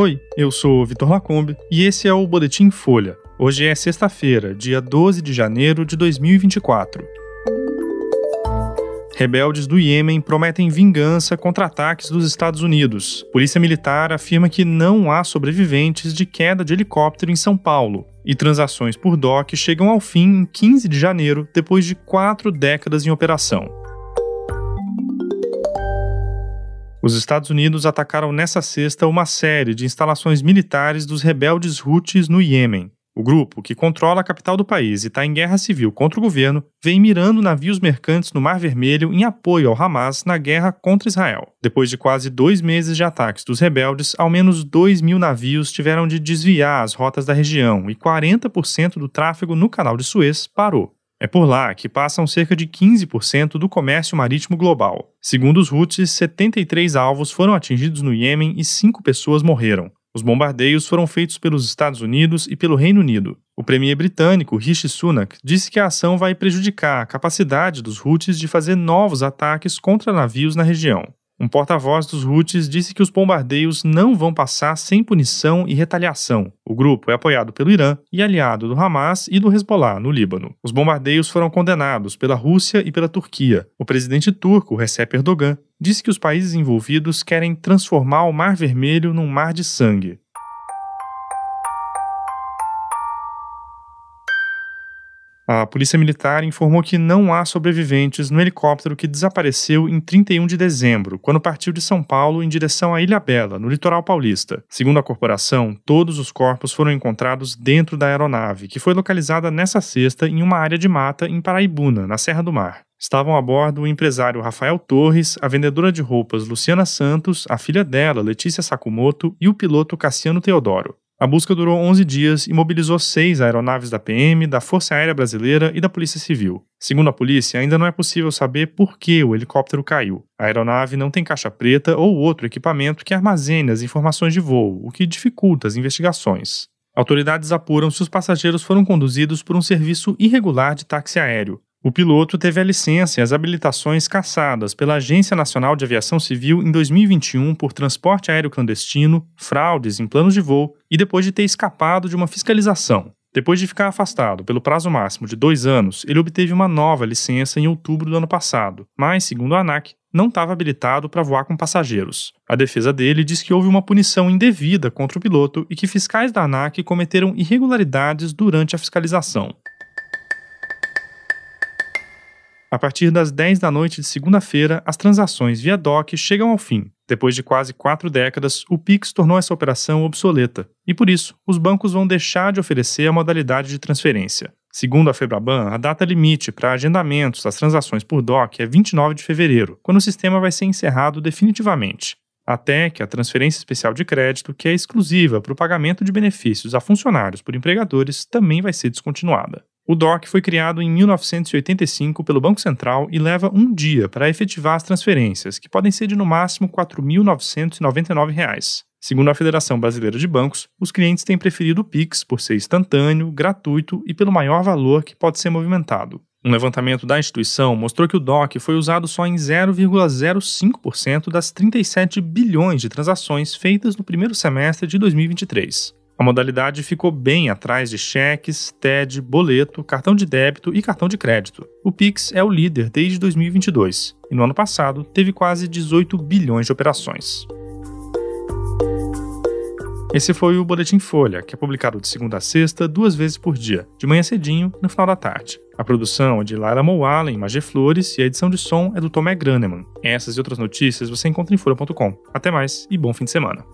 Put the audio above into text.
Oi, eu sou Vitor Lacombe e esse é o Boletim Folha. Hoje é sexta-feira, dia 12 de janeiro de 2024. Rebeldes do Iêmen prometem vingança contra ataques dos Estados Unidos. Polícia Militar afirma que não há sobreviventes de queda de helicóptero em São Paulo. E transações por DOC chegam ao fim em 15 de janeiro, depois de quatro décadas em operação. Os Estados Unidos atacaram nessa sexta uma série de instalações militares dos rebeldes Houthis no Iêmen. O grupo, que controla a capital do país e está em guerra civil contra o governo, vem mirando navios mercantes no Mar Vermelho em apoio ao Hamas na guerra contra Israel. Depois de quase dois meses de ataques dos rebeldes, ao menos 2 mil navios tiveram de desviar as rotas da região e 40% do tráfego no canal de Suez parou. É por lá que passam cerca de 15% do comércio marítimo global. Segundo os Houthis, 73 alvos foram atingidos no Iêmen e 5 pessoas morreram. Os bombardeios foram feitos pelos Estados Unidos e pelo Reino Unido. O premier britânico Rishi Sunak disse que a ação vai prejudicar a capacidade dos Houthis de fazer novos ataques contra navios na região. Um porta-voz dos Houthis disse que os bombardeios não vão passar sem punição e retaliação. O grupo é apoiado pelo Irã e aliado do Hamas e do Hezbollah, no Líbano. Os bombardeios foram condenados pela Rússia e pela Turquia. O presidente turco, Recep Erdogan, disse que os países envolvidos querem transformar o Mar Vermelho num mar de sangue. A Polícia Militar informou que não há sobreviventes no helicóptero que desapareceu em 31 de dezembro, quando partiu de São Paulo em direção à Ilha Bela, no litoral paulista. Segundo a corporação, todos os corpos foram encontrados dentro da aeronave, que foi localizada nessa sexta em uma área de mata em Paraibuna, na Serra do Mar. Estavam a bordo o empresário Rafael Torres, a vendedora de roupas Luciana Santos, a filha dela, Letícia Sakamoto, e o piloto Cassiano Teodoro. A busca durou 11 dias e mobilizou seis aeronaves da PM, da Força Aérea Brasileira e da Polícia Civil. Segundo a polícia, ainda não é possível saber por que o helicóptero caiu. A aeronave não tem caixa preta ou outro equipamento que armazene as informações de voo, o que dificulta as investigações. Autoridades apuram se os passageiros foram conduzidos por um serviço irregular de táxi aéreo. O piloto teve a licença e as habilitações cassadas pela Agência Nacional de Aviação Civil em 2021 por transporte aéreo clandestino, fraudes em planos de voo e depois de ter escapado de uma fiscalização. Depois de ficar afastado pelo prazo máximo de dois anos, ele obteve uma nova licença em outubro do ano passado, mas, segundo a ANAC, não estava habilitado para voar com passageiros. A defesa dele diz que houve uma punição indevida contra o piloto e que fiscais da ANAC cometeram irregularidades durante a fiscalização. A partir das 10 da noite de segunda-feira, as transações via DOC chegam ao fim. Depois de quase quatro décadas, o Pix tornou essa operação obsoleta e, por isso, os bancos vão deixar de oferecer a modalidade de transferência. Segundo a Febraban, a data limite para agendamentos das transações por DOC é 29 de fevereiro, quando o sistema vai ser encerrado definitivamente. Até que a transferência especial de crédito, que é exclusiva para o pagamento de benefícios a funcionários por empregadores, também vai ser descontinuada. O DOC foi criado em 1985 pelo Banco Central e leva um dia para efetivar as transferências, que podem ser de no máximo R$ 4.999. Segundo a Federação Brasileira de Bancos, os clientes têm preferido o Pix por ser instantâneo, gratuito e pelo maior valor que pode ser movimentado. Um levantamento da instituição mostrou que o DOC foi usado só em 0,05% das 37 bilhões de transações feitas no primeiro semestre de 2023. A modalidade ficou bem atrás de cheques, TED, boleto, cartão de débito e cartão de crédito. O Pix é o líder desde 2022 e no ano passado teve quase 18 bilhões de operações. Esse foi o Boletim Folha, que é publicado de segunda a sexta, duas vezes por dia, de manhã cedinho no final da tarde. A produção é de Lara Moala, em Magé Flores, e a edição de som é do Tomé Graneman. Essas e outras notícias você encontra em folha.com. Até mais e bom fim de semana.